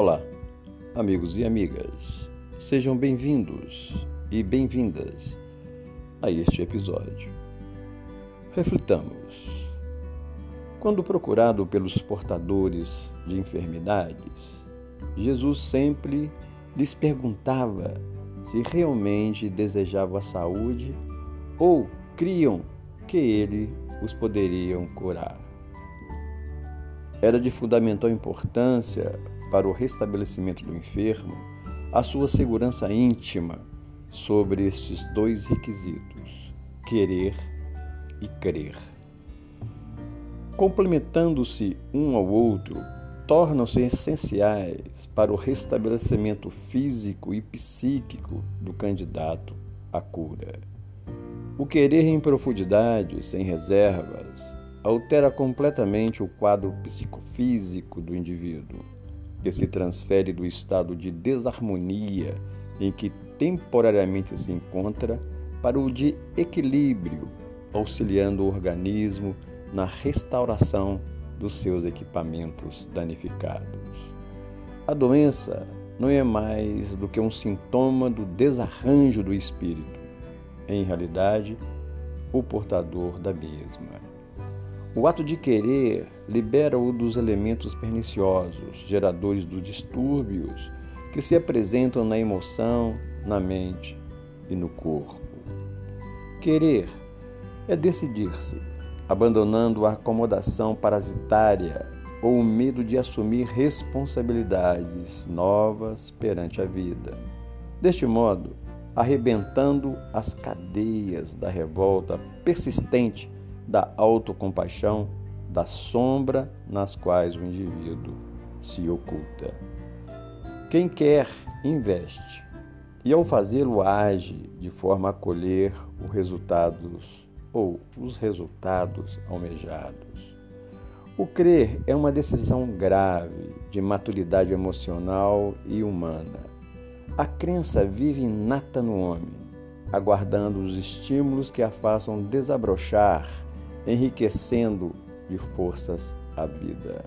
Olá, amigos e amigas, sejam bem-vindos e bem-vindas a este episódio. Reflitamos. Quando procurado pelos portadores de enfermidades, Jesus sempre lhes perguntava se realmente desejavam a saúde ou criam que ele os poderiam curar. Era de fundamental importância para o restabelecimento do enfermo a sua segurança íntima sobre estes dois requisitos: querer e crer. Complementando-se um ao outro, tornam-se essenciais para o restabelecimento físico e psíquico do candidato à cura. O querer em profundidade, sem reservas, altera completamente o quadro psicofísico do indivíduo, que se transfere do estado de desarmonia em que temporariamente se encontra para o de equilíbrio, auxiliando o organismo na restauração dos seus equipamentos danificados. A doença não é mais do que um sintoma do desarranjo do espírito, em realidade, o portador da mesma. O ato de querer libera-o dos elementos perniciosos, geradores dos distúrbios que se apresentam na emoção, na mente e no corpo. Querer é decidir-se, abandonando a acomodação parasitária ou o medo de assumir responsabilidades novas perante a vida. Deste modo, arrebentando as cadeias da revolta persistente da autocompaixão, da sombra nas quais o indivíduo se oculta. Quem quer, investe, e ao fazê-lo age de forma a colher os resultados ou os resultados almejados. O crer é uma decisão grave de maturidade emocional e humana. A crença vive inata no homem, aguardando os estímulos que a façam desabrochar, enriquecendo de forças a vida.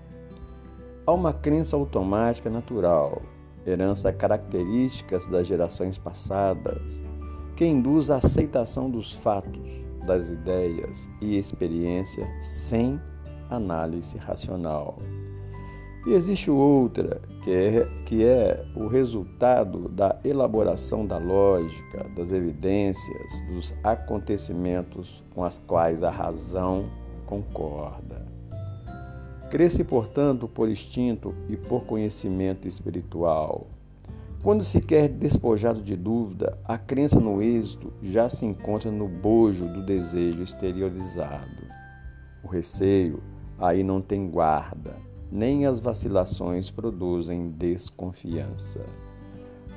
Há uma crença automática natural, herança características das gerações passadas, que induz a aceitação dos fatos, das ideias e experiência sem análise racional. E existe outra, que é, que é o resultado da elaboração da lógica, das evidências, dos acontecimentos com as quais a razão concorda. Cresce, portanto, por instinto e por conhecimento espiritual. Quando se quer despojado de dúvida, a crença no êxito já se encontra no bojo do desejo exteriorizado. O receio aí não tem guarda nem as vacilações produzem desconfiança.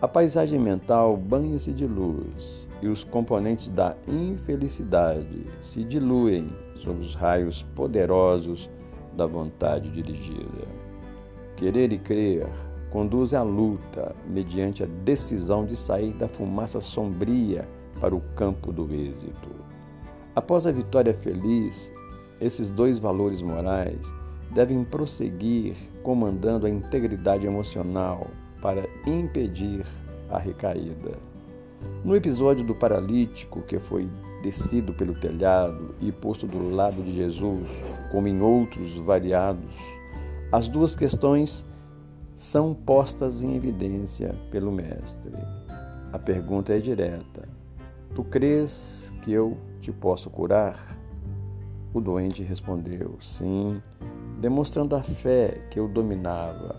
A paisagem mental banha-se de luz e os componentes da infelicidade se diluem sob os raios poderosos da vontade dirigida. Querer e crer conduzem à luta mediante a decisão de sair da fumaça sombria para o campo do êxito. Após a vitória feliz, esses dois valores morais devem prosseguir comandando a integridade emocional para impedir a recaída. No episódio do paralítico que foi descido pelo telhado e posto do lado de Jesus, como em outros variados, as duas questões são postas em evidência pelo Mestre. A pergunta é direta: Tu crês que eu te posso curar? O doente respondeu: Sim, demonstrando a fé que o dominava,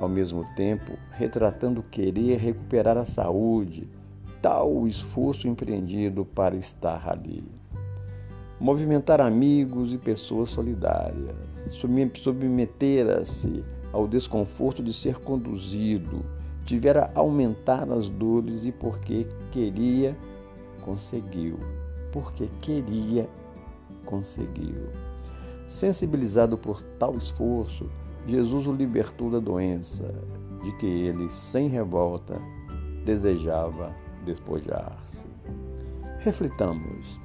ao mesmo tempo retratando querer recuperar a saúde, tal o esforço empreendido para estar ali. Movimentar amigos e pessoas solidárias, submeter-se ao desconforto de ser conduzido, tivera aumentar as dores e porque queria, conseguiu. Porque queria, conseguiu. Sensibilizado por tal esforço, Jesus o libertou da doença, de que ele, sem revolta, desejava despojar-se. Reflitamos.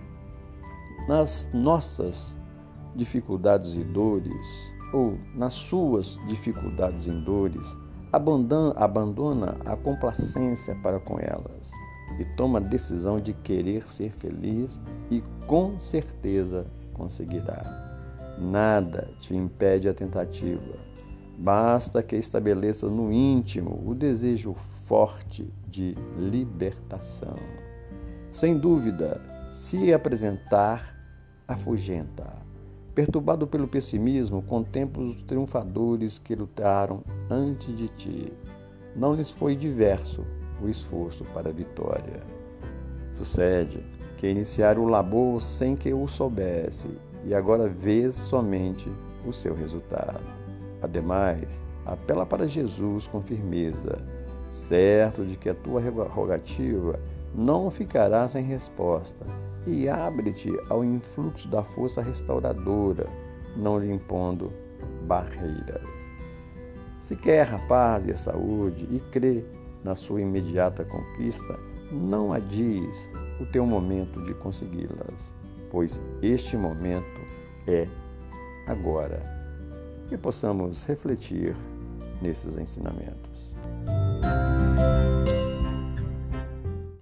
Nas nossas dificuldades e dores, ou nas suas dificuldades e dores, abandona a complacência para com elas e toma a decisão de querer ser feliz e com certeza conseguirá. Nada te impede a tentativa. Basta que estabeleças no íntimo o desejo forte de libertação. Sem dúvida, se apresentar, afugenta. Perturbado pelo pessimismo, contempla os triunfadores que lutaram antes de ti. Não lhes foi diverso o esforço para a vitória. Sucede que iniciaram o labor sem que o soubesse e agora vês somente o seu resultado. Ademais, apela para Jesus com firmeza, certo de que a tua rogativa não ficará sem resposta, e abre-te ao influxo da força restauradora, não lhe impondo barreiras. Se quer a paz e a saúde e crê na sua imediata conquista, não adies o teu momento de consegui-las, pois este momento é agora. Que possamos refletir nesses ensinamentos.